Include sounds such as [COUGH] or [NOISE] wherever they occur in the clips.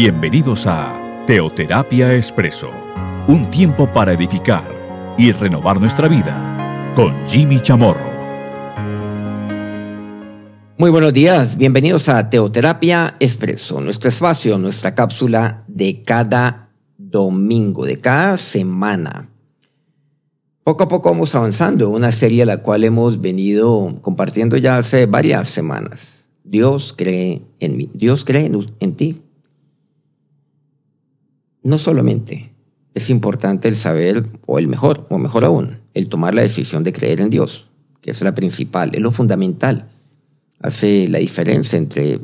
Bienvenidos a Teoterapia Expreso, un tiempo para edificar y renovar nuestra vida con Jimmy Chamorro. Muy buenos días, bienvenidos a Teoterapia Expreso, nuestro espacio, nuestra cápsula de cada domingo, de cada semana. Poco a poco vamos avanzando en una serie a la cual hemos venido compartiendo ya hace varias semanas. Dios cree en mí, Dios cree en, en ti, no solamente es importante el saber, o el mejor, o mejor aún, el tomar la decisión de creer en Dios, que es la principal, es lo fundamental, hace la diferencia entre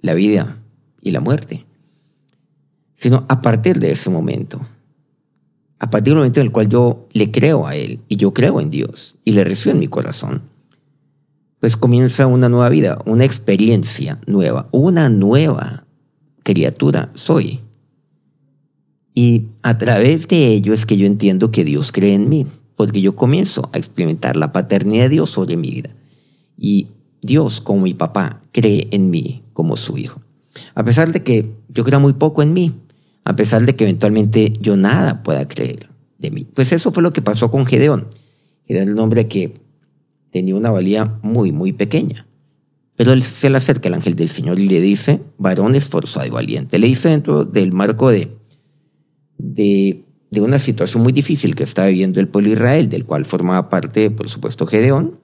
la vida y la muerte, sino a partir de ese momento, a partir del momento en el cual yo le creo a Él y yo creo en Dios y le recibo en mi corazón, pues comienza una nueva vida, una experiencia nueva, una nueva criatura soy. Y a través de ello es que yo entiendo que Dios cree en mí, porque yo comienzo a experimentar la paternidad de Dios sobre mi vida. Y Dios, como mi papá, cree en mí como su hijo. A pesar de que yo creo muy poco en mí, a pesar de que eventualmente yo nada pueda creer de mí. Pues eso fue lo que pasó con Gedeón. Gedeón el hombre que tenía una valía muy, muy pequeña. Pero él se le acerca el ángel del Señor y le dice, varón esforzado y valiente. Le dice dentro del marco de de, una situación muy difícil que estaba viviendo el pueblo Israel, del cual formaba parte, por supuesto, Gedeón.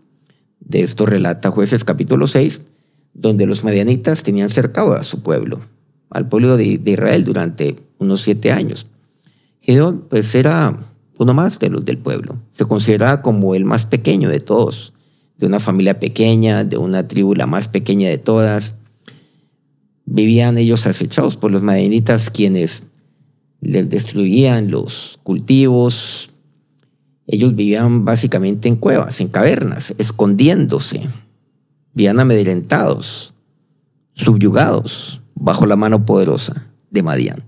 De esto relata Jueces capítulo 6, donde los medianitas tenían cercado a su pueblo, al pueblo de, Israel durante unos siete años. Gedeón, pues, era uno más de los del pueblo. Se consideraba como el más pequeño de todos, de una familia pequeña, de una tribu la más pequeña de todas. Vivían ellos acechados por los medianitas, quienes les destruían los cultivos. Ellos vivían básicamente en cuevas, en cavernas, escondiéndose. Vivían amedrentados, subyugados bajo la mano poderosa de Madián.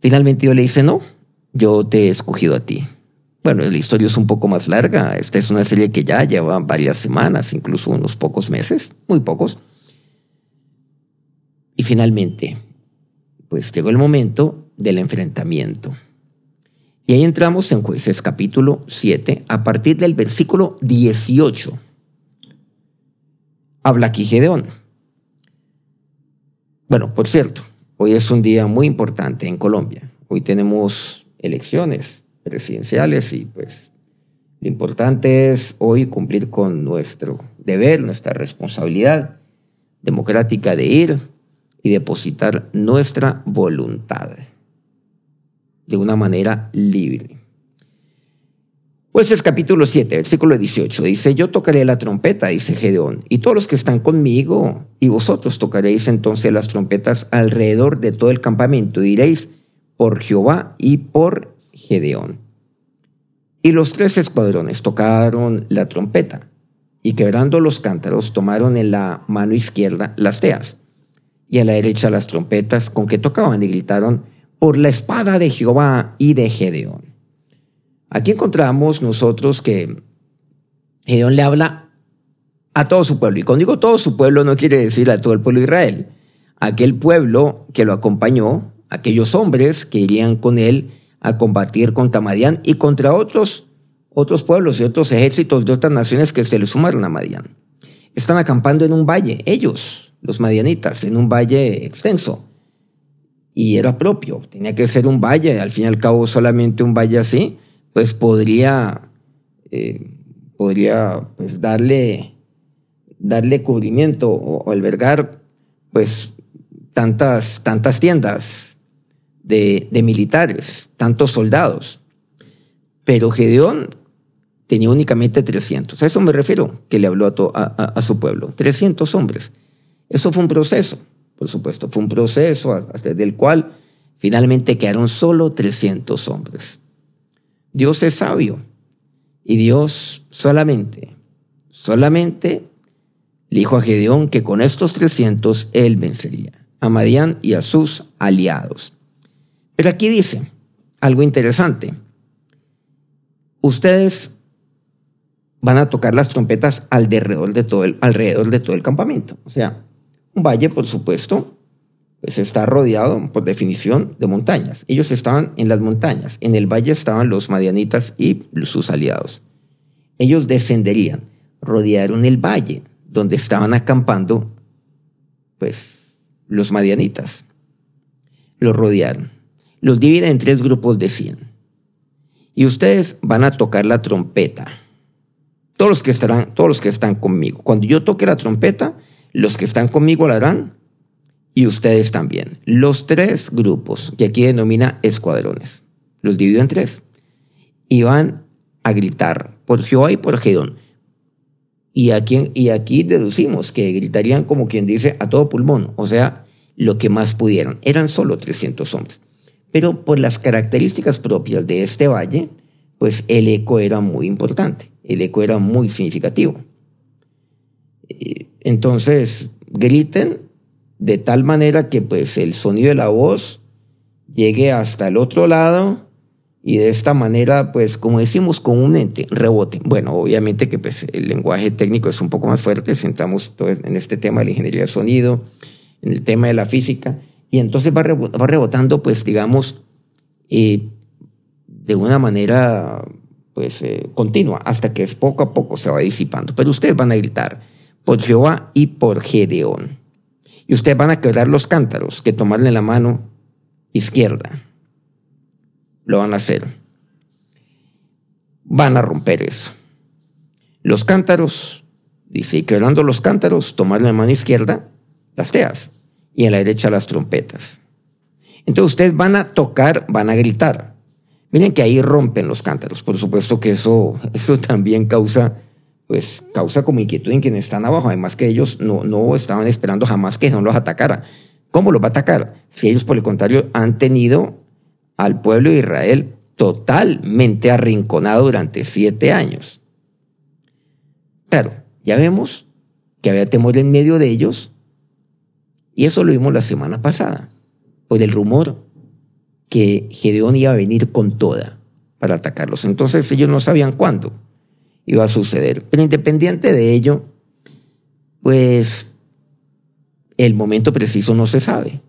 Finalmente yo le dice, no, yo te he escogido a ti. Bueno, la historia es un poco más larga. Esta es una serie que ya lleva varias semanas, incluso unos pocos meses, muy pocos. Y finalmente, pues llegó el momento del enfrentamiento. Y ahí entramos en jueces capítulo 7, a partir del versículo 18. Habla aquí Gedeón. Bueno, por cierto, hoy es un día muy importante en Colombia. Hoy tenemos elecciones presidenciales y pues lo importante es hoy cumplir con nuestro deber, nuestra responsabilidad democrática de ir y depositar nuestra voluntad de una manera libre. Pues es capítulo 7, versículo 18. Dice, yo tocaré la trompeta, dice Gedeón, y todos los que están conmigo, y vosotros tocaréis entonces las trompetas alrededor de todo el campamento, y diréis, por Jehová y por Gedeón. Y los tres escuadrones tocaron la trompeta, y quebrando los cántaros tomaron en la mano izquierda las teas, y a la derecha las trompetas con que tocaban, y gritaron, por la espada de Jehová y de Gedeón. Aquí encontramos nosotros que Gedeón le habla a todo su pueblo. Y cuando digo todo su pueblo no quiere decir a todo el pueblo de Israel. Aquel pueblo que lo acompañó, aquellos hombres que irían con él a combatir contra Madián y contra otros, otros pueblos y otros ejércitos de otras naciones que se le sumaron a Madián. Están acampando en un valle, ellos, los madianitas, en un valle extenso y era propio, tenía que ser un valle, al fin y al cabo solamente un valle así, pues podría, eh, podría pues darle, darle cubrimiento o, albergar pues tantas, tantas tiendas de, militares, tantos soldados. Pero Gedeón tenía únicamente 300. A eso me refiero que le habló a, a su pueblo. 300 hombres. Eso fue un proceso. Por supuesto, fue un proceso hasta del cual finalmente quedaron solo 300 hombres. Dios es sabio y Dios solamente, solamente le dijo a Gedeón que con estos 300 él vencería a Madián y a sus aliados. Pero aquí dice algo interesante. Ustedes van a tocar las trompetas alrededor de todo el, alrededor de todo el campamento. O sea, un valle, por supuesto, pues está rodeado, por definición, de montañas. Ellos estaban en las montañas. En el valle estaban los madianitas y sus aliados. Ellos descenderían, rodearon el valle donde estaban acampando, pues, los madianitas. Los rodearon. Los dividen en tres grupos de 100. Y ustedes van a tocar la trompeta. Todos los que estarán, todos los que están conmigo. Cuando yo toque la trompeta, los que están conmigo la harán y ustedes también. Los tres grupos, que aquí denomina escuadrones, los divido en tres, y van a gritar por Jehová y por Gedón. Y aquí, y aquí deducimos que gritarían como quien dice a todo pulmón, o sea, lo que más pudieron. Eran solo 300 hombres. Pero por las características propias de este valle, pues el eco era muy importante, el eco era muy significativo. Entonces, griten de tal manera que pues el sonido de la voz llegue hasta el otro lado y de esta manera, pues como decimos comúnmente, rebote. Bueno, obviamente que pues el lenguaje técnico es un poco más fuerte, sentamos en este tema de la ingeniería de sonido, en el tema de la física, y entonces va, rebotando, pues digamos, eh, de una manera pues eh, continua, hasta que es poco a poco se va disipando. Pero ustedes van a gritar por Jehová y por Gedeón. Y ustedes van a quebrar los cántaros que tomarle la mano izquierda. Lo van a hacer. Van a romper eso. Los cántaros, dice, y quebrando los cántaros, tomarle la mano izquierda las teas y en la derecha las trompetas. Entonces ustedes van a tocar, van a gritar. Miren que ahí rompen los cántaros. Por supuesto que eso, [LAUGHS] eso también causa, pues, causa como inquietud en quienes están abajo. Además que ellos no, no estaban esperando jamás que no los atacara. ¿Cómo los va a atacar? Si ellos, por el contrario, han tenido al pueblo de Israel totalmente arrinconado durante siete años. Claro, ya vemos que había temor en medio de ellos y eso lo vimos la semana pasada, por el rumor que Gedeón iba a venir con toda para atacarlos. Entonces ellos no sabían cuándo iba a suceder. Pero independiente de ello, pues el momento preciso no se sabe.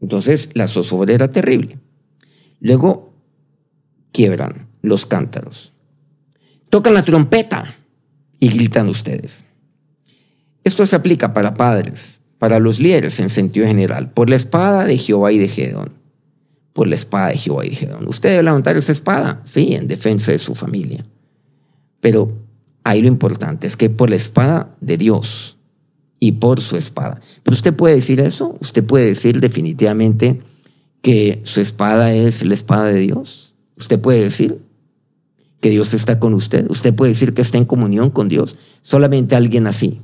Entonces la zozobra era terrible. Luego quiebran los cántaros. Tocan la trompeta y gritan ustedes. Esto se aplica para padres, para los líderes en sentido general, por la espada de Jehová y de Gedón. Por la espada de Jehová y de Gedón. Usted debe levantar esa espada, sí, en defensa de su familia. Pero ahí lo importante es que por la espada de Dios y por su espada. Pero usted puede decir eso, usted puede decir definitivamente que su espada es la espada de Dios. Usted puede decir que Dios está con usted. Usted puede decir que está en comunión con Dios. Solamente alguien así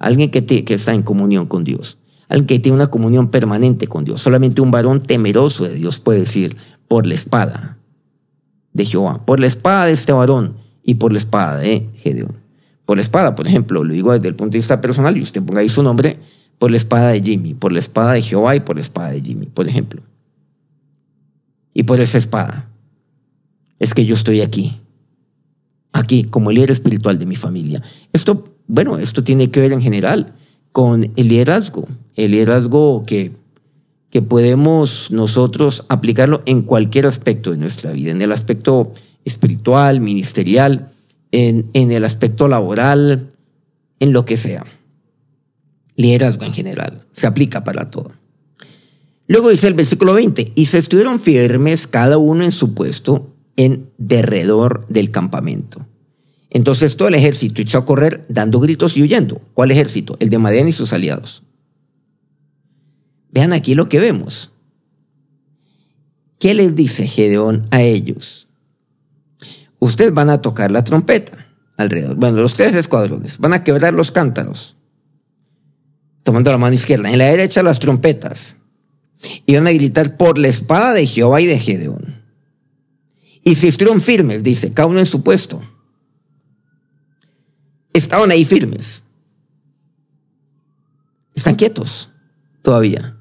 alguien que, que está en comunión con Dios, alguien que tiene una comunión permanente con Dios. Solamente un varón temeroso de Dios puede decir, por la espada de Jehová, por la espada de este varón y por la espada de Gedeón. Por la espada, por ejemplo, lo digo desde el punto de vista personal y usted ponga ahí su nombre, por la espada de Jimmy, por la espada de Jehová y por la espada de Jimmy, por ejemplo. Y por esa espada es que yo estoy aquí, aquí como el líder espiritual de mi familia. Esto bueno, esto tiene que ver en general con el liderazgo, el liderazgo que, que podemos nosotros aplicarlo en cualquier aspecto de nuestra vida, en el aspecto espiritual, ministerial, en, en el aspecto laboral, en lo que sea. Liderazgo en general, se aplica para todo. Luego dice el versículo 20, y se estuvieron firmes cada uno en su puesto en derredor del campamento. Entonces todo el ejército echó a correr dando gritos y huyendo. ¿Cuál ejército? El de Madian y sus aliados. Vean aquí lo que vemos. ¿Qué les dice Gedeón a ellos? Ustedes van a tocar la trompeta alrededor. Bueno, los tres escuadrones van a quebrar los cántaros, tomando la mano izquierda. En la derecha las trompetas. Y van a gritar por la espada de Jehová y de Gedeón. Y si estuvieron firmes, dice, cada uno en su puesto estaban ahí firmes. Están quietos todavía.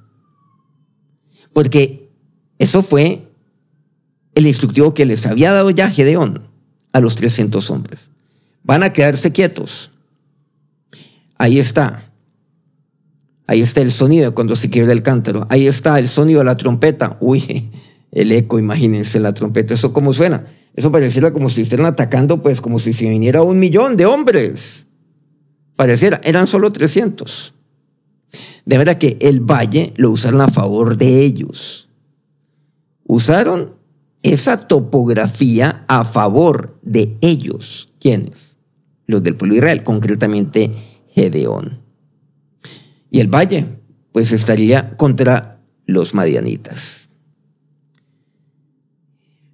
Porque eso fue el instructivo que les había dado ya Gedeón a los 300 hombres. Van a quedarse quietos. Ahí está. Ahí está el sonido cuando se quiebra el cántaro. Ahí está el sonido de la trompeta. Uy, [LAUGHS] el eco, imagínense la trompeta. ¿Eso cómo suena? Eso pareciera como si estuvieran atacando, pues como si se viniera un millón de hombres. Pareciera, eran solo 300. De verdad que el valle lo usaron a favor de ellos. Usaron esa topografía a favor de ellos. ¿Quiénes? Los del pueblo de Israel, concretamente Gedeón. Y el valle, pues estaría contra los madianitas.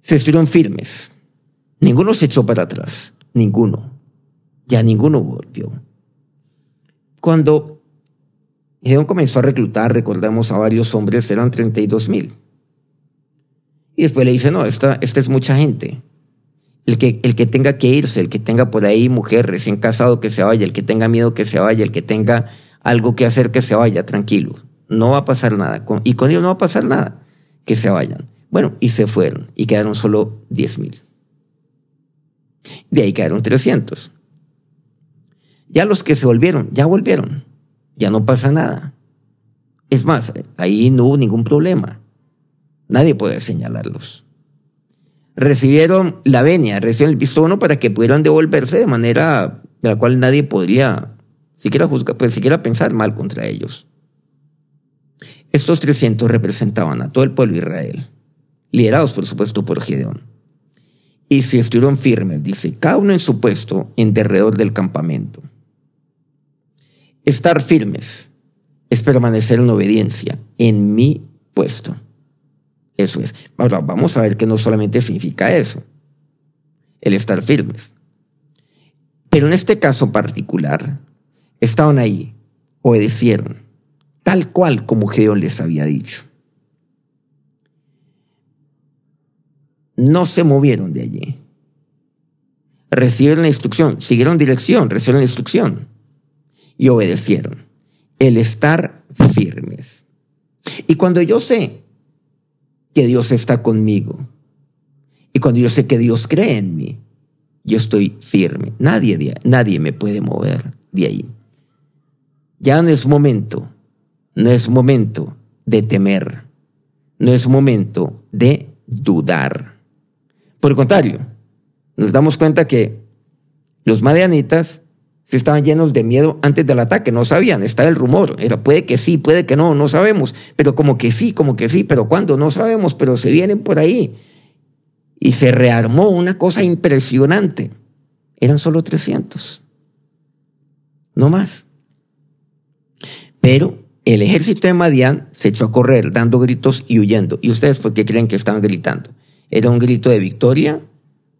Se estuvieron firmes. Ninguno se echó para atrás. Ninguno. Ya ninguno volvió. Cuando Gedeón comenzó a reclutar, recordamos a varios hombres, eran 32 mil. Y después le dice, no, esta, esta es mucha gente. El que, el que tenga que irse, el que tenga por ahí mujer recién casado que se vaya, el que tenga miedo que se vaya, el que tenga algo que hacer que se vaya, tranquilo. No va a pasar nada. Y con ellos no va a pasar nada. Que se vayan. Bueno, y se fueron. Y quedaron solo 10 mil. De ahí quedaron 300. Ya los que se volvieron, ya volvieron. Ya no pasa nada. Es más, ahí no hubo ningún problema. Nadie puede señalarlos. Recibieron la venia, recibieron el visto bueno para que pudieran devolverse de manera de la cual nadie podría siquiera pues pensar mal contra ellos. Estos 300 representaban a todo el pueblo de Israel, liderados por supuesto por Gedeón. Y si estuvieron firmes, dice, cada uno en su puesto en derredor del campamento. Estar firmes es permanecer en obediencia en mi puesto. Eso es. Ahora, vamos a ver que no solamente significa eso, el estar firmes. Pero en este caso particular, estaban ahí, obedecieron, tal cual como Gedeón les había dicho. No se movieron de allí. Recibieron la instrucción, siguieron dirección, recibieron la instrucción y obedecieron. El estar firmes. Y cuando yo sé que Dios está conmigo y cuando yo sé que Dios cree en mí, yo estoy firme. Nadie, nadie me puede mover de ahí. Ya no es momento, no es momento de temer, no es momento de dudar. Por el contrario, nos damos cuenta que los madianitas se estaban llenos de miedo antes del ataque, no sabían, estaba el rumor, puede que sí, puede que no, no sabemos, pero como que sí, como que sí, pero cuándo, no sabemos, pero se vienen por ahí. Y se rearmó una cosa impresionante. Eran solo 300, no más. Pero el ejército de Madián se echó a correr dando gritos y huyendo. ¿Y ustedes por qué creen que estaban gritando? ¿Era un grito de victoria?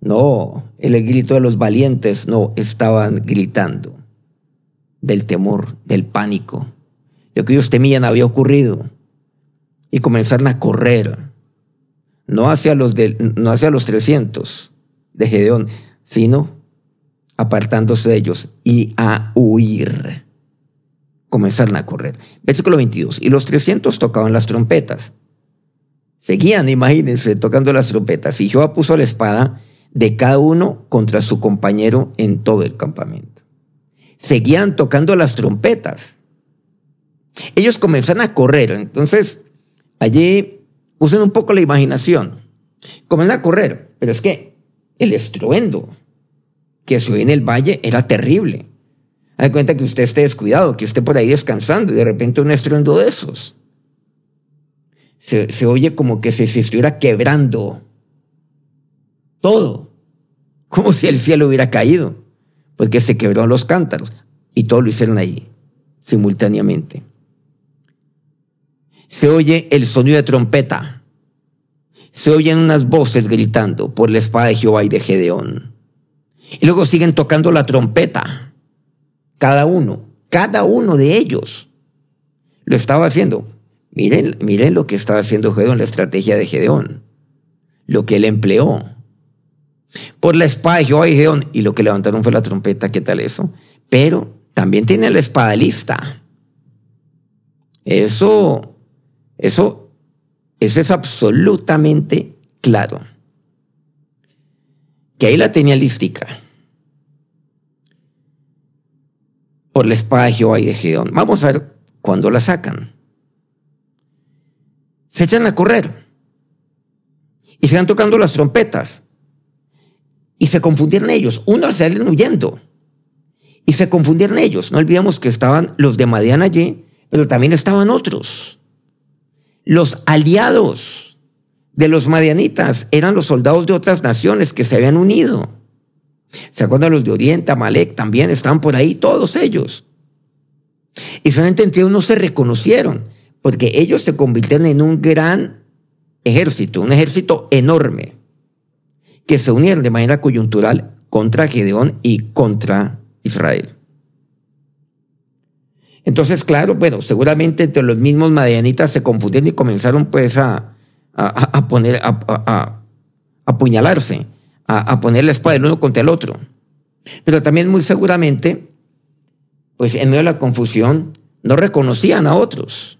No, el grito de los valientes, no, estaban gritando del temor, del pánico. Lo que ellos temían había ocurrido. Y comenzaron a correr, no hacia los, no hacia los 300 de Gedeón, sino apartándose de ellos y a huir comenzaron a correr. Versículo 22. Y los 300 tocaban las trompetas. Seguían, imagínense, tocando las trompetas. Y Jehová puso la espada de cada uno contra su compañero en todo el campamento. Seguían tocando las trompetas. Ellos comenzaron a correr. Entonces, allí usen un poco la imaginación. Comienzan a correr. Pero es que el estruendo que se oye en el valle era terrible. Hay cuenta que usted esté descuidado, que esté por ahí descansando y de repente un estruendo de esos. Se, oye como que se, estuviera quebrando todo, como si el cielo hubiera caído, porque se quebró los cántaros y todo lo hicieron ahí, simultáneamente. Se oye el sonido de trompeta, se oyen unas voces gritando por la espada de Jehová y de Gedeón. Y luego siguen tocando la trompeta cada uno, cada uno de ellos lo estaba haciendo. Miren lo que estaba haciendo Gedeón, la estrategia de Gedeón, lo que él empleó. Por la espada de Jehová y Gedeón, y lo que levantaron fue la trompeta, ¿qué tal eso? Pero también tiene la espada lista. Eso, eso, eso es absolutamente claro. Que ahí la tenía lística. por la espada de Jehová y de Gedeón. Vamos a ver cuando la sacan. Se echan a correr y se van tocando las trompetas y se confundieron ellos. Unos salieron huyendo y se confundieron ellos. No olvidemos que estaban los de Madian allí, pero también estaban otros. Los aliados de los madianitas eran los soldados de otras naciones que se habían unido. ¿Se acuerdan los de Oriente, Amalek? También estaban por ahí, todos ellos. Y solamente entre ellos no se reconocieron, porque ellos se convirtieron en un gran ejército, un ejército enorme, que se unieron de manera coyuntural contra Gedeón y contra Israel. Entonces, claro, bueno, seguramente entre los mismos madianitas se confundieron y comenzaron pues a, a, poner, a, a apuñalarse, a, poner la espada el uno contra el otro. Pero también muy seguramente, pues en medio de la confusión, no reconocían a otros.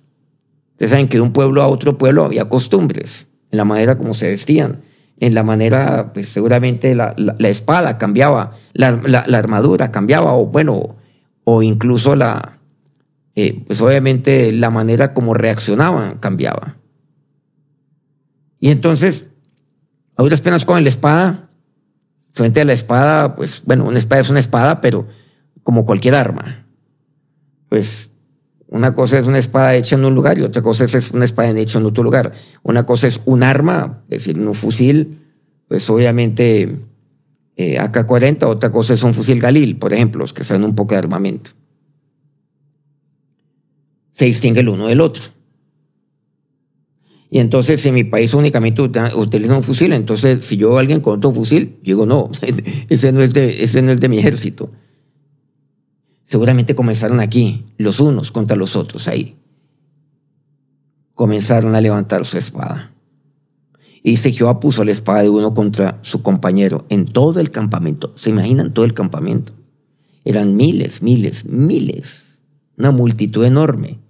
Ustedes saben que de un pueblo a otro pueblo había costumbres, en la manera como se vestían, en la manera, pues seguramente la, espada cambiaba, la, armadura cambiaba, o bueno, o incluso la, eh, pues obviamente la manera como reaccionaban cambiaba. Y entonces, a duras penas con la espada, frente a la espada, pues bueno, una espada es una espada, pero como cualquier arma. Pues una cosa es una espada hecha en un lugar y otra cosa es una espada hecha en otro lugar. Una cosa es un arma, es decir, un fusil, pues obviamente eh, AK-40, otra cosa es un fusil Galil, por ejemplo, los que sean un poco de armamento. Se distingue el uno del otro. Y entonces, si en mi país únicamente utilizan un fusil, entonces si yo a alguien con otro fusil, digo, no, [LAUGHS] ese no es de, ese no es de mi ejército. Seguramente comenzaron aquí, los unos contra los otros, ahí. Comenzaron a levantar su espada. Y dice, Jehová puso la espada de uno contra su compañero en todo el campamento. ¿Se imaginan todo el campamento? Eran miles, miles, miles. Una multitud enorme.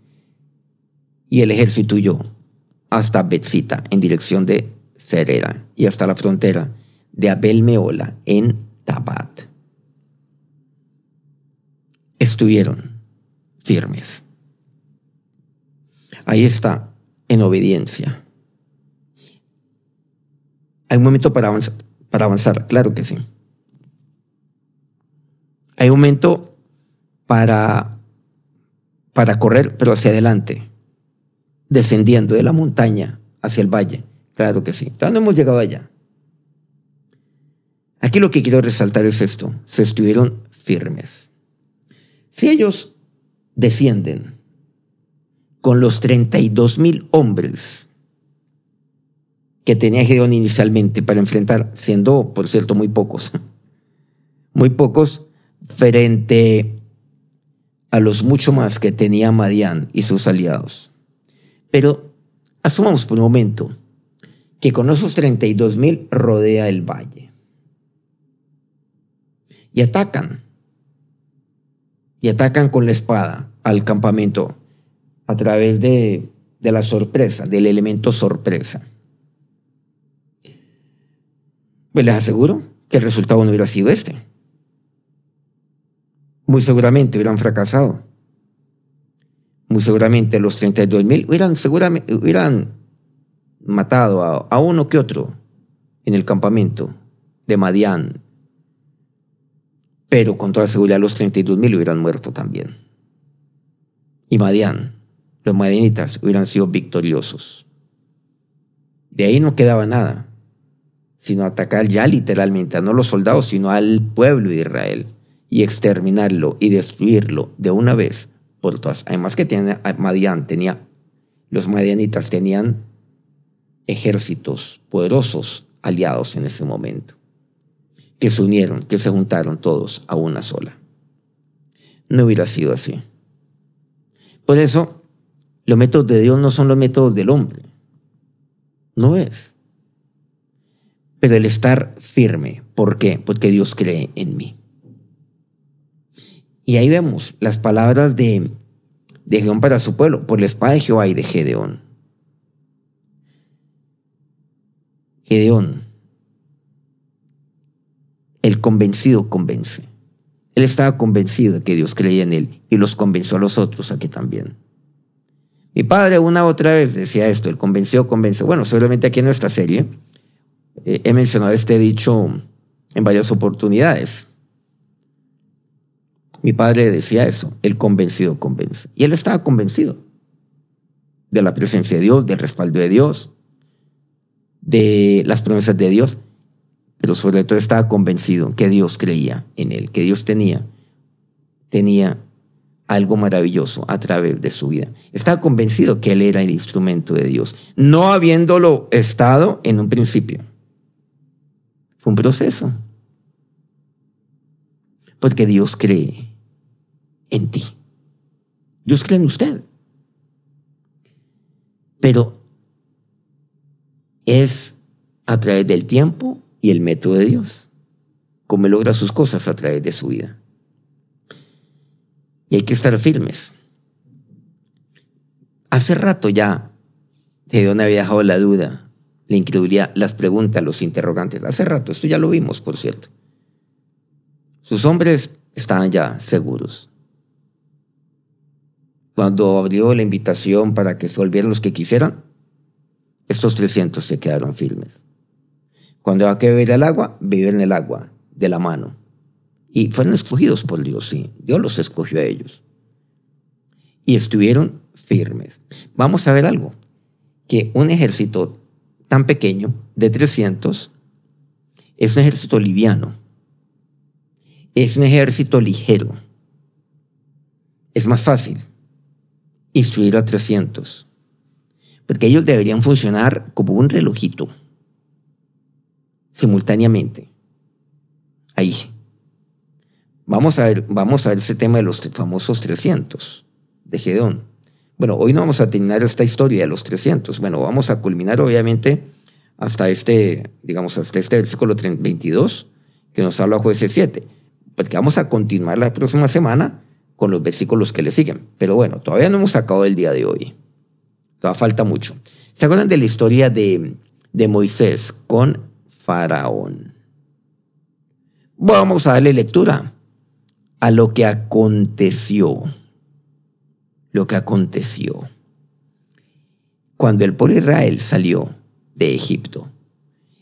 Y el ejército huyó hasta Betzita en dirección de Cerera y hasta la frontera de Abel Meola en Tabat. Estuvieron firmes. Ahí está, en obediencia. Hay un momento para avanzar, claro que sí. Hay un momento para, para correr, pero hacia adelante descendiendo de la montaña hacia el valle. Claro que sí. Todavía no hemos llegado allá. Aquí lo que quiero resaltar es esto. Se estuvieron firmes. Si ellos descienden con los 32 mil hombres que tenía Gedeón inicialmente para enfrentar, siendo, por cierto, muy pocos, [LAUGHS] muy pocos frente a los mucho más que tenía Madián y sus aliados. Pero asumamos por un momento que con esos 32 mil rodea el valle. Y atacan. Y atacan con la espada al campamento a través de, de la sorpresa, del elemento sorpresa. Pues les aseguro que el resultado no hubiera sido este. Muy seguramente hubieran fracasado muy seguramente los 32 mil hubieran, seguramente, hubieran matado a, uno que otro en el campamento de Madián. Pero con toda seguridad los 32 mil hubieran muerto también. Y Madián, los madianitas, hubieran sido victoriosos. De ahí no quedaba nada, sino atacar ya literalmente, a no los soldados, sino al pueblo de Israel, y exterminarlo y destruirlo de una vez Además que tiene, Madian tenía, los madianitas tenían ejércitos poderosos aliados en ese momento, que se unieron, que se juntaron todos a una sola. No hubiera sido así. Por eso, los métodos de Dios no son los métodos del hombre. No es. Pero el estar firme, ¿por qué? Porque Dios cree en mí. Y ahí vemos las palabras de, de para su pueblo, por la espada de Jehová y de Gedeón. Gedeón, el convencido convence. Él estaba convencido de que Dios creía en él y los convenció a los otros a que también. Mi padre una otra vez decía esto, él convenció, convenció. Bueno, seguramente aquí en nuestra serie eh, he mencionado este dicho en varias oportunidades. Mi padre decía eso, el convencido convence. Y él estaba convencido de la presencia de Dios, del respaldo de Dios, de las promesas de Dios, pero sobre todo estaba convencido que Dios creía en él, que Dios tenía, tenía algo maravilloso a través de su vida. Estaba convencido que él era el instrumento de Dios, no habiéndolo estado en un principio. Fue un proceso. Porque Dios cree en ti. Dios cree en usted. Pero es a través del tiempo y el método de Dios. Cómo logra sus cosas a través de su vida. Y hay que estar firmes. Hace rato ya de dónde había dejado la duda, la incredulidad, las preguntas, los interrogantes. Hace rato, esto ya lo vimos, por cierto. Sus hombres estaban ya seguros. Cuando abrió la invitación para que se volvieran los que quisieran, estos 300 se quedaron firmes. Cuando hay que beber el agua, en el agua de la mano. Y fueron escogidos por Dios, sí. Dios los escogió a ellos. Y estuvieron firmes. Vamos a ver algo. Que un ejército tan pequeño, de 300, es un ejército liviano. Es un ejército ligero. Es más fácil instruir a 300. Porque ellos deberían funcionar como un relojito. Simultáneamente. Ahí Vamos a ver, vamos a ver ese tema de los famosos 300 de Gedeón. Bueno, hoy no vamos a terminar esta historia de los 300. Bueno, vamos a culminar obviamente hasta este, digamos, hasta este versículo 22 que nos habla jueces 7. Porque vamos a continuar la próxima semana con los versículos que le siguen. Pero bueno, todavía no hemos sacado el día de hoy. Todavía falta mucho. ¿Se acuerdan de la historia de, de Moisés con Faraón? Vamos a darle lectura a lo que aconteció. Lo que aconteció. Cuando el pueblo Israel salió de Egipto.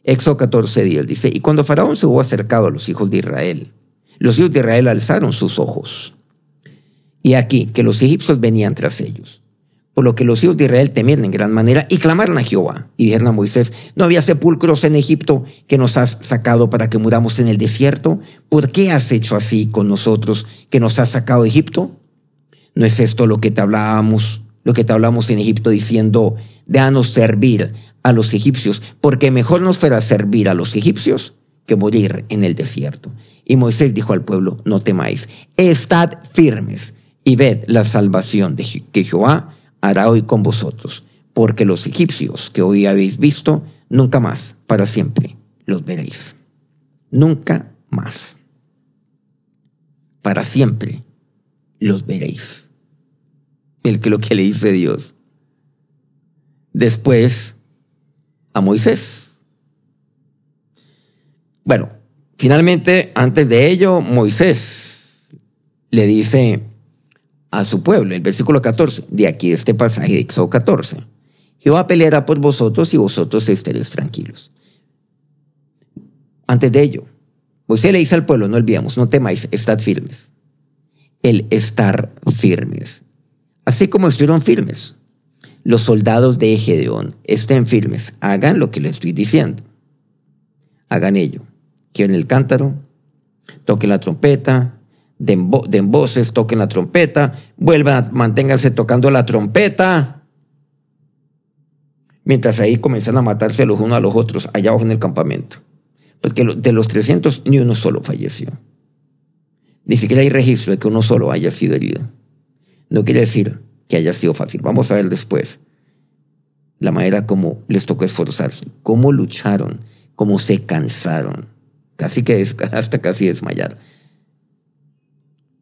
Éxodo 14 días dice, y cuando Faraón se hubo acercado a los hijos de Israel, los hijos de Israel alzaron sus ojos. Y aquí que los egipcios venían tras ellos por lo que los hijos de Israel temieron en gran manera y clamaron a Jehová. Y dijeron a Moisés, ¿no había sepulcros en Egipto que nos has sacado para que muramos en el desierto? ¿Por qué has hecho así con nosotros que nos has sacado de Egipto? ¿No es esto lo que te hablábamos, lo que te hablamos en Egipto diciendo, déjanos servir a los egipcios, porque mejor nos fuera servir a los egipcios que morir en el desierto? Y Moisés dijo al pueblo, no temáis, estad firmes y ved la salvación de que Jehová hará hoy con vosotros, porque los egipcios que hoy habéis visto, nunca más, para siempre, los veréis. Nunca más. Para siempre los veréis. El que lo que le dice Dios. Después, a Moisés. Bueno, finalmente, antes de ello, Moisés le dice a su pueblo. El versículo 14, de aquí este pasaje de Éxodo 14. Jehová peleará por vosotros y vosotros estaréis tranquilos. Antes de ello, Moisés le dice al pueblo, no olvidemos, no temáis, estad firmes. El estar firmes. Así como estuvieron firmes, los soldados de Gedeón estén firmes, hagan lo que les estoy diciendo. Hagan ello. Quieren el cántaro, toquen la trompeta, den, voces, toquen la trompeta, vuelvan, manténganse tocando la trompeta. Mientras ahí comienzan a matarse los unos a los otros allá abajo en el campamento. Porque de los 300 ni uno solo falleció. Ni siquiera hay registro de que uno solo haya sido herido. No quiere decir que haya sido fácil. Vamos a ver después la manera como les tocó esforzarse, cómo lucharon, cómo se cansaron, casi que [LAUGHS] hasta casi desmayar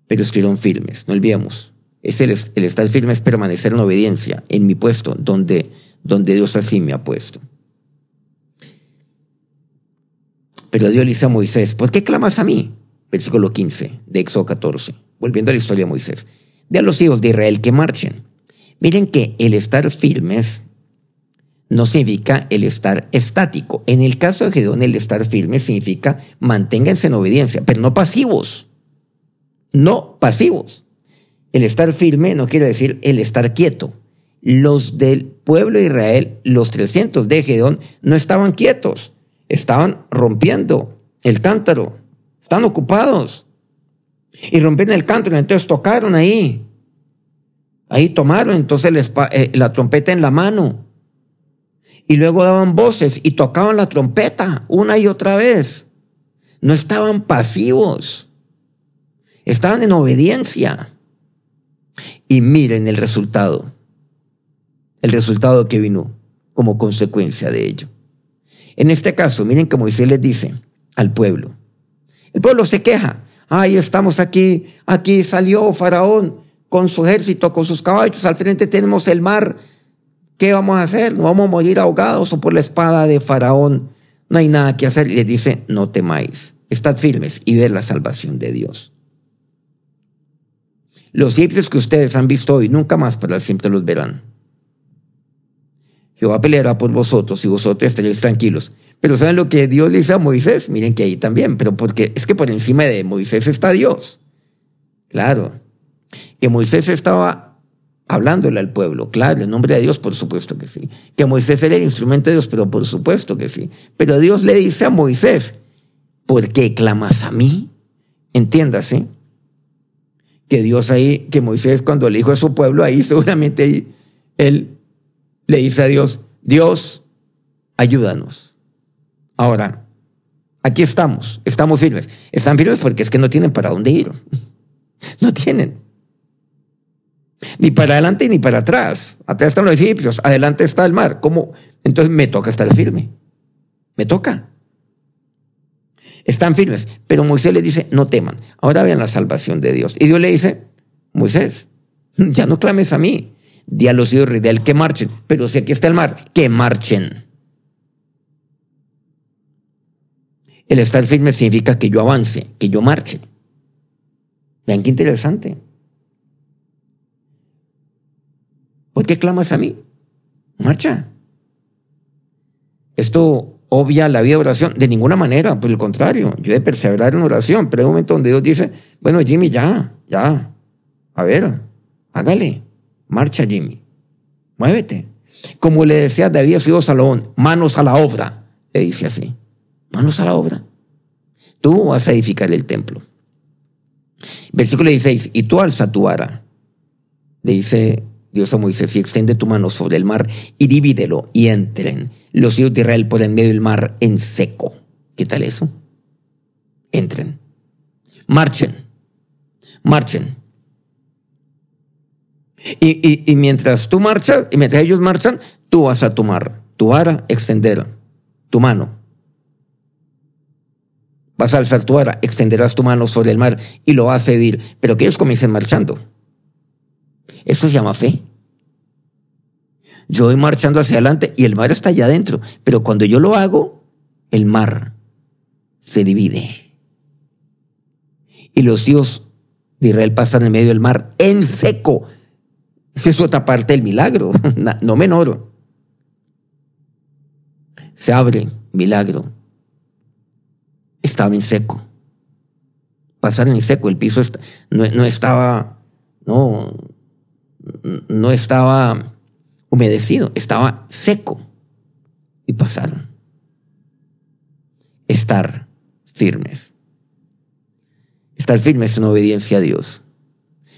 pero estuvieron firmes. No olvidemos, es el, estar firme es permanecer en obediencia en mi puesto, donde, donde Dios así me ha puesto. Pero Dios le dice a Moisés, ¿por qué clamas a mí? Versículo 15 de Éxodo 14, volviendo a la historia de Moisés. De a los hijos de Israel que marchen. Miren que el estar firmes no significa el estar estático. En el caso de Gedeón, el estar firme significa manténganse en obediencia, pero no pasivos. No pasivos. El estar firme no quiere decir el estar quieto. Los del pueblo de Israel, los 300 de Gedeón, no estaban quietos, estaban rompiendo el cántaro, están ocupados. Y rompieron el cántaro, entonces tocaron ahí. Ahí tomaron entonces eh, la trompeta en la mano y luego daban voces y tocaban la trompeta una y otra vez. No estaban pasivos, estaban en obediencia. Y miren el resultado, el resultado que vino como consecuencia de ello. En este caso, miren que Moisés les dice al pueblo, el pueblo se queja, ay, estamos aquí, aquí salió Faraón con su ejército, con sus caballos, al frente tenemos el mar, ¿Qué vamos a hacer? ¿No vamos a morir ahogados o por la espada de Faraón? No hay nada que hacer. Y les dice, no temáis, estad firmes y ver la salvación de Dios. Los egipcios que ustedes han visto hoy, nunca más para siempre los verán. Jehová peleará por vosotros y vosotros estaréis tranquilos. Pero ¿saben lo que Dios le dice a Moisés? Miren que ahí también, pero porque es que por encima de Moisés está Dios. Claro, que Moisés estaba hablándole al pueblo. Claro, en nombre de Dios, por supuesto que sí. Que Moisés era el instrumento de Dios, pero por supuesto que sí. Pero Dios le dice a Moisés, ¿por qué clamas a mí? Entiéndase. Que Dios ahí, que Moisés cuando le dijo a su pueblo, ahí seguramente ahí, él le dice a Dios, Dios, ayúdanos. Ahora, aquí estamos, estamos firmes. Están firmes porque es que no tienen para dónde ir. [LAUGHS] No tienen. Ni para adelante ni para atrás. Atrás están los egipcios, adelante está el mar. ¿Cómo? Entonces me toca estar firme. Me toca. Están firmes. Pero Moisés le dice, no teman. Ahora vean la salvación de Dios. Y Dios le dice, Moisés, [LAUGHS] ya no clames a mí. Di a los hijos de Israel que marchen. Pero si aquí está el mar, que marchen. El estar firme significa que yo avance, que yo marche. Vean qué interesante. ¿Por qué clamas a mí? Marcha. Esto obvia la vida de oración. De ninguna manera, por el contrario, yo he de perseverar en oración, pero hay un momento donde Dios dice, bueno, Jimmy, ya, ya, a ver, hágale, marcha Jimmy, muévete. Como le decía David a su hijo Salomón, manos a la obra, le dice así, manos a la obra. Tú vas a edificar el templo. Versículo 16, y tú alza tu vara, le dice Dios a Moisés, y extiende tu mano sobre el mar y divídelo y entren los hijos de Israel por en medio del mar en seco. ¿Qué tal eso? Entren. Marchen. Marchen. Y, mientras tú marchas, y mientras ellos marchan, tú vas a tomar tu vara, extender tu mano. Vas a alzar tu vara, extenderás tu mano sobre el mar y lo vas a vivir. Pero que ellos comiencen marchando. Eso se llama fe. Yo voy marchando hacia adelante y el mar está allá adentro, pero cuando yo lo hago, el mar se divide. Y los hijos de Israel pasan en medio del mar en seco. Es otra parte del milagro, [LAUGHS] no menor. Se abre, milagro. Estaba en seco. Pasaron en seco, el piso no, no estaba, no, no estaba humedecido, estaba seco. Y pasaron. Estar firmes. Estar firmes en obediencia a Dios.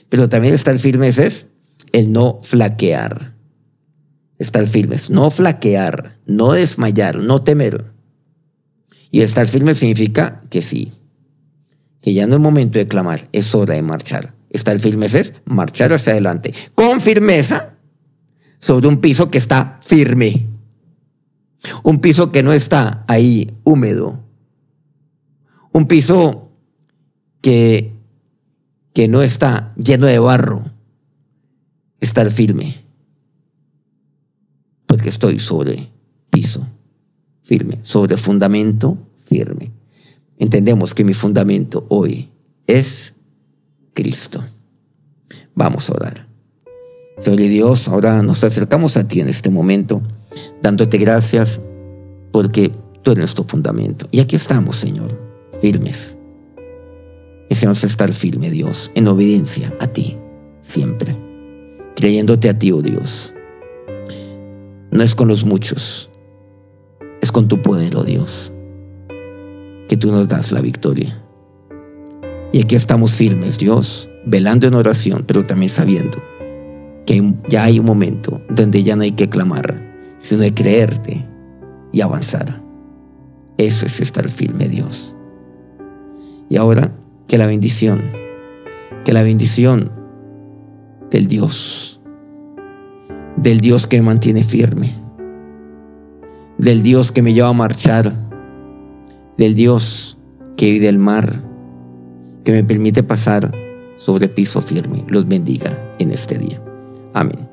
Pero también estar firmes es el no flaquear. Estar firmes, no flaquear, no desmayar, no temer. Y estar firme significa que sí, que ya no es momento de clamar, es hora de marchar. Estar firmes es marchar hacia adelante con firmeza sobre un piso que está firme. Un piso que no está ahí húmedo. Un piso que, que no está lleno de barro. Estar firme. Porque estoy sobre piso firme, sobre fundamento firme. Entendemos que mi fundamento hoy es Cristo. Vamos a orar. Señor y Dios, ahora nos acercamos a ti en este momento, dándote gracias porque tú eres nuestro fundamento. Y aquí estamos, Señor, firmes. Deseamos estar firme, Dios, en obediencia a ti, siempre, creyéndote a ti, oh Dios. No es con los muchos, es con tu poder, oh Dios, que tú nos das la victoria. Y aquí estamos firmes, Dios, velando en oración, pero también sabiendo que ya hay un momento donde ya no hay que clamar, sino de creerte y avanzar. Eso es estar firme, Dios. Y ahora que la bendición, que la bendición del Dios, del Dios que me mantiene firme, del Dios que me lleva a marchar, del Dios que vive del mar, que me permite pasar sobre piso firme, los bendiga en este día. Amén.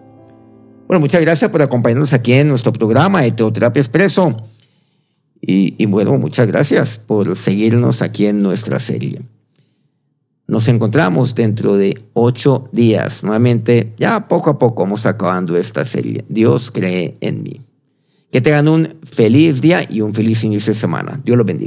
Bueno, muchas gracias por acompañarnos aquí en nuestro programa de Teoterapia Expreso. Y, y, bueno, muchas gracias por seguirnos aquí en nuestra serie. Nos encontramos dentro de ocho días. Nuevamente, ya poco a poco vamos acabando esta serie. Dios cree en mí. Que tengan un feliz día y un feliz inicio de semana. Dios los bendiga.